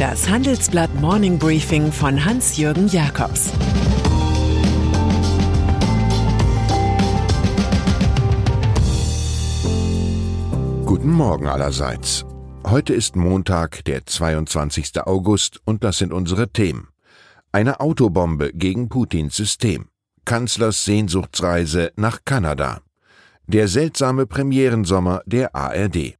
Das Handelsblatt Morning Briefing von Hans-Jürgen Jakobs Guten Morgen allerseits. Heute ist Montag, der 22. August, und das sind unsere Themen. Eine Autobombe gegen Putins System. Kanzlers Sehnsuchtsreise nach Kanada. Der seltsame Premierensommer der ARD.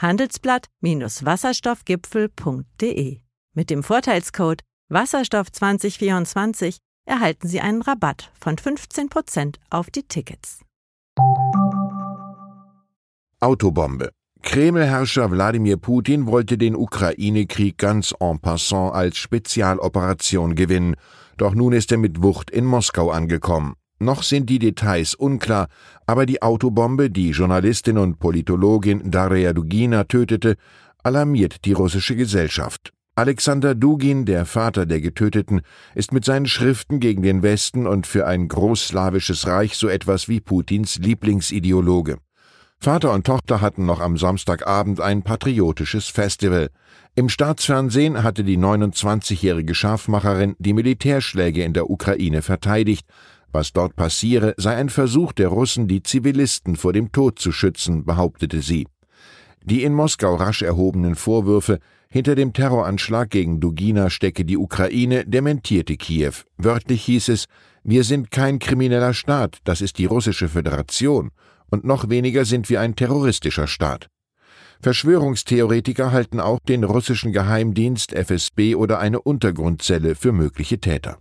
handelsblatt-wasserstoffgipfel.de. Mit dem Vorteilscode Wasserstoff 2024 erhalten Sie einen Rabatt von 15% auf die Tickets. Autobombe. Kreml-Herrscher Wladimir Putin wollte den Ukraine-Krieg ganz en passant als Spezialoperation gewinnen, doch nun ist er mit Wucht in Moskau angekommen. Noch sind die Details unklar, aber die Autobombe, die Journalistin und Politologin Daria Dugina tötete, alarmiert die russische Gesellschaft. Alexander Dugin, der Vater der Getöteten, ist mit seinen Schriften gegen den Westen und für ein großslawisches Reich so etwas wie Putins Lieblingsideologe. Vater und Tochter hatten noch am Samstagabend ein patriotisches Festival. Im Staatsfernsehen hatte die 29-jährige Scharfmacherin die Militärschläge in der Ukraine verteidigt, was dort passiere, sei ein Versuch der Russen, die Zivilisten vor dem Tod zu schützen, behauptete sie. Die in Moskau rasch erhobenen Vorwürfe, hinter dem Terroranschlag gegen Dugina stecke die Ukraine, dementierte Kiew. Wörtlich hieß es, wir sind kein krimineller Staat, das ist die russische Föderation, und noch weniger sind wir ein terroristischer Staat. Verschwörungstheoretiker halten auch den russischen Geheimdienst FSB oder eine Untergrundzelle für mögliche Täter.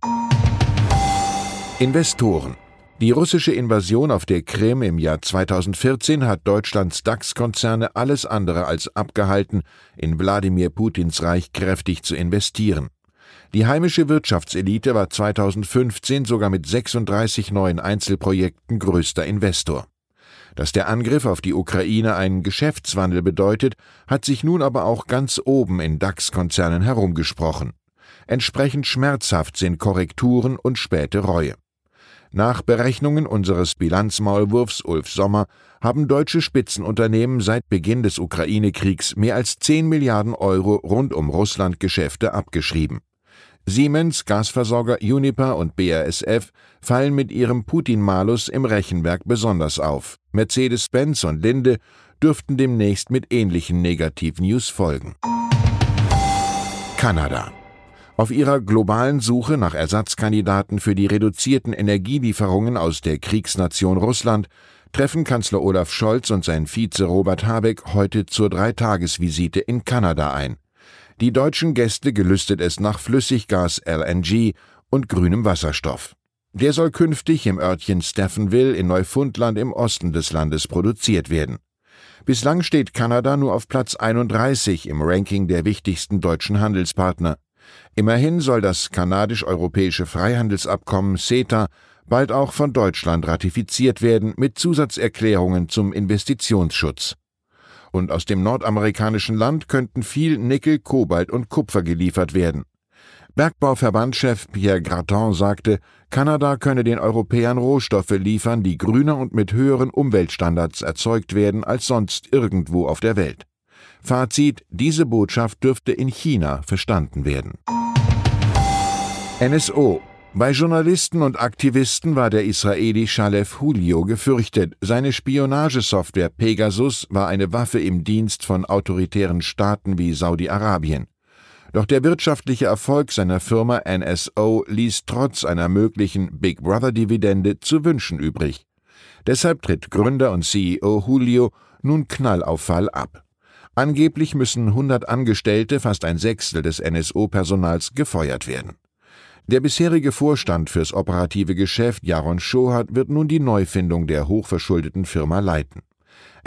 Investoren. Die russische Invasion auf der Krim im Jahr 2014 hat Deutschlands DAX-Konzerne alles andere als abgehalten, in Wladimir Putins Reich kräftig zu investieren. Die heimische Wirtschaftselite war 2015 sogar mit 36 neuen Einzelprojekten größter Investor. Dass der Angriff auf die Ukraine einen Geschäftswandel bedeutet, hat sich nun aber auch ganz oben in DAX-Konzernen herumgesprochen. Entsprechend schmerzhaft sind Korrekturen und späte Reue. Nach Berechnungen unseres Bilanzmaulwurfs Ulf Sommer haben deutsche Spitzenunternehmen seit Beginn des Ukraine-Kriegs mehr als 10 Milliarden Euro rund um Russland-Geschäfte abgeschrieben. Siemens, Gasversorger Uniper und BASF fallen mit ihrem Putin-Malus im Rechenwerk besonders auf. Mercedes-Benz und Linde dürften demnächst mit ähnlichen Negativ-News folgen. Kanada auf ihrer globalen Suche nach Ersatzkandidaten für die reduzierten Energielieferungen aus der Kriegsnation Russland treffen Kanzler Olaf Scholz und sein Vize Robert Habeck heute zur Dreitagesvisite in Kanada ein. Die deutschen Gäste gelüstet es nach Flüssiggas LNG und grünem Wasserstoff. Der soll künftig im Örtchen Stephenville in Neufundland im Osten des Landes produziert werden. Bislang steht Kanada nur auf Platz 31 im Ranking der wichtigsten deutschen Handelspartner. Immerhin soll das kanadisch-europäische Freihandelsabkommen CETA bald auch von Deutschland ratifiziert werden mit Zusatzerklärungen zum Investitionsschutz. Und aus dem nordamerikanischen Land könnten viel Nickel, Kobalt und Kupfer geliefert werden. Bergbauverbandchef Pierre Graton sagte, Kanada könne den Europäern Rohstoffe liefern, die grüner und mit höheren Umweltstandards erzeugt werden als sonst irgendwo auf der Welt. Fazit, diese Botschaft dürfte in China verstanden werden. NSO bei Journalisten und Aktivisten war der Israeli Shalef Julio gefürchtet. Seine Spionagesoftware Pegasus war eine Waffe im Dienst von autoritären Staaten wie Saudi-Arabien. Doch der wirtschaftliche Erfolg seiner Firma NSO ließ trotz einer möglichen Big Brother-Dividende zu wünschen übrig. Deshalb tritt Gründer und CEO Julio nun knallauffall ab. Angeblich müssen 100 Angestellte, fast ein Sechstel des NSO-Personals, gefeuert werden. Der bisherige Vorstand fürs operative Geschäft, Jaron Schohat, wird nun die Neufindung der hochverschuldeten Firma leiten.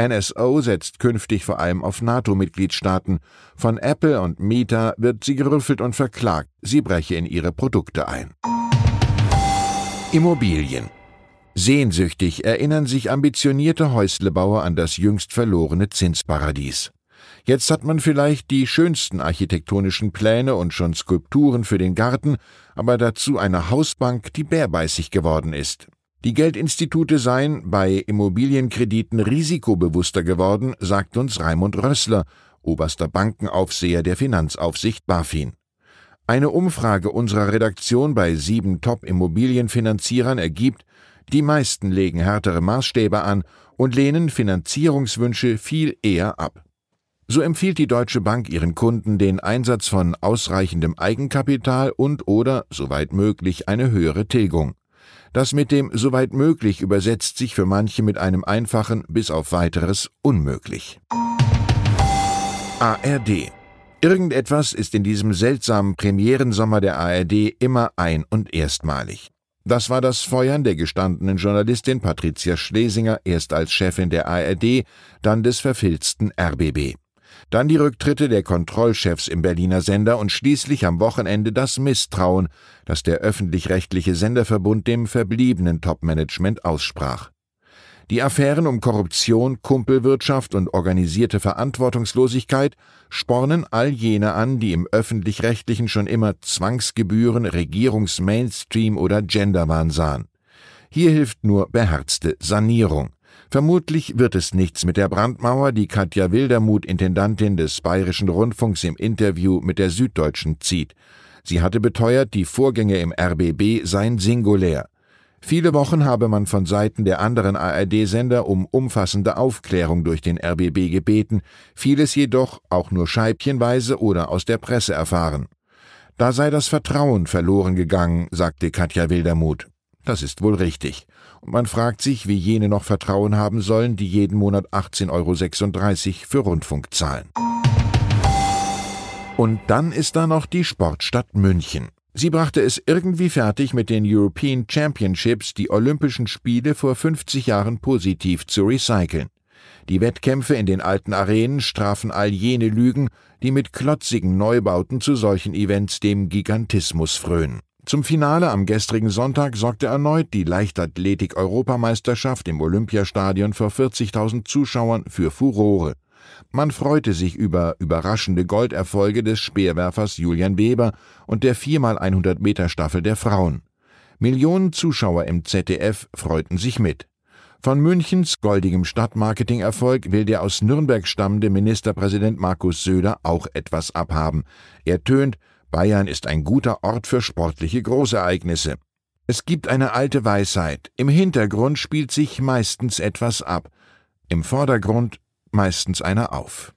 NSO setzt künftig vor allem auf NATO-Mitgliedstaaten. Von Apple und Meta wird sie gerüffelt und verklagt, sie breche in ihre Produkte ein. Immobilien. Sehnsüchtig erinnern sich ambitionierte Häuslebauer an das jüngst verlorene Zinsparadies. Jetzt hat man vielleicht die schönsten architektonischen Pläne und schon Skulpturen für den Garten, aber dazu eine Hausbank, die bärbeißig geworden ist. Die Geldinstitute seien bei Immobilienkrediten risikobewusster geworden, sagt uns Raimund Rössler, oberster Bankenaufseher der Finanzaufsicht BaFin. Eine Umfrage unserer Redaktion bei sieben Top-Immobilienfinanzierern ergibt, die meisten legen härtere Maßstäbe an und lehnen Finanzierungswünsche viel eher ab. So empfiehlt die Deutsche Bank ihren Kunden den Einsatz von ausreichendem Eigenkapital und oder, soweit möglich, eine höhere Tilgung. Das mit dem soweit möglich übersetzt sich für manche mit einem einfachen bis auf weiteres unmöglich. ARD Irgendetwas ist in diesem seltsamen Premierensommer der ARD immer ein- und erstmalig. Das war das Feuern der gestandenen Journalistin Patricia Schlesinger erst als Chefin der ARD, dann des verfilzten RBB. Dann die Rücktritte der Kontrollchefs im Berliner Sender und schließlich am Wochenende das Misstrauen, das der öffentlich-rechtliche Senderverbund dem verbliebenen Topmanagement aussprach. Die Affären um Korruption, Kumpelwirtschaft und organisierte Verantwortungslosigkeit spornen all jene an, die im öffentlich-rechtlichen schon immer Zwangsgebühren, Regierungsmainstream oder Genderwahn sahen. Hier hilft nur beherzte Sanierung. Vermutlich wird es nichts mit der Brandmauer, die Katja Wildermuth, Intendantin des Bayerischen Rundfunks, im Interview mit der Süddeutschen zieht. Sie hatte beteuert, die Vorgänge im RBB seien singulär. Viele Wochen habe man von Seiten der anderen ARD-Sender um umfassende Aufklärung durch den RBB gebeten, vieles jedoch auch nur scheibchenweise oder aus der Presse erfahren. Da sei das Vertrauen verloren gegangen, sagte Katja Wildermuth. Das ist wohl richtig. Und man fragt sich, wie jene noch Vertrauen haben sollen, die jeden Monat 18,36 Euro für Rundfunk zahlen. Und dann ist da noch die Sportstadt München. Sie brachte es irgendwie fertig, mit den European Championships die Olympischen Spiele vor 50 Jahren positiv zu recyceln. Die Wettkämpfe in den alten Arenen strafen all jene Lügen, die mit klotzigen Neubauten zu solchen Events dem Gigantismus frönen. Zum Finale am gestrigen Sonntag sorgte erneut die Leichtathletik-Europameisterschaft im Olympiastadion vor 40.000 Zuschauern für Furore. Man freute sich über überraschende Golderfolge des Speerwerfers Julian Weber und der 4x100 Meter Staffel der Frauen. Millionen Zuschauer im ZDF freuten sich mit. Von Münchens goldigem Stadtmarketing-Erfolg will der aus Nürnberg stammende Ministerpräsident Markus Söder auch etwas abhaben. Er tönt, Bayern ist ein guter Ort für sportliche Großereignisse. Es gibt eine alte Weisheit. Im Hintergrund spielt sich meistens etwas ab. Im Vordergrund meistens einer auf.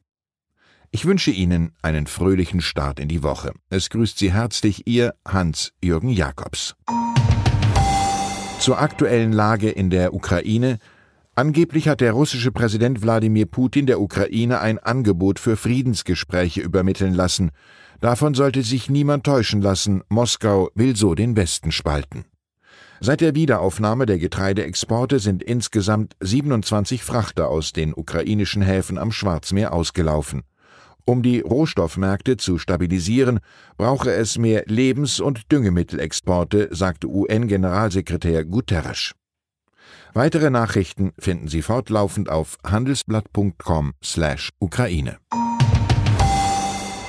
Ich wünsche Ihnen einen fröhlichen Start in die Woche. Es grüßt Sie herzlich Ihr Hans-Jürgen Jakobs. Zur aktuellen Lage in der Ukraine. Angeblich hat der russische Präsident Wladimir Putin der Ukraine ein Angebot für Friedensgespräche übermitteln lassen. Davon sollte sich niemand täuschen lassen, Moskau will so den Westen spalten. Seit der Wiederaufnahme der Getreideexporte sind insgesamt 27 Frachter aus den ukrainischen Häfen am Schwarzmeer ausgelaufen. Um die Rohstoffmärkte zu stabilisieren, brauche es mehr Lebens- und Düngemittelexporte, sagte UN-Generalsekretär Guterres. Weitere Nachrichten finden Sie fortlaufend auf handelsblatt.com/Ukraine.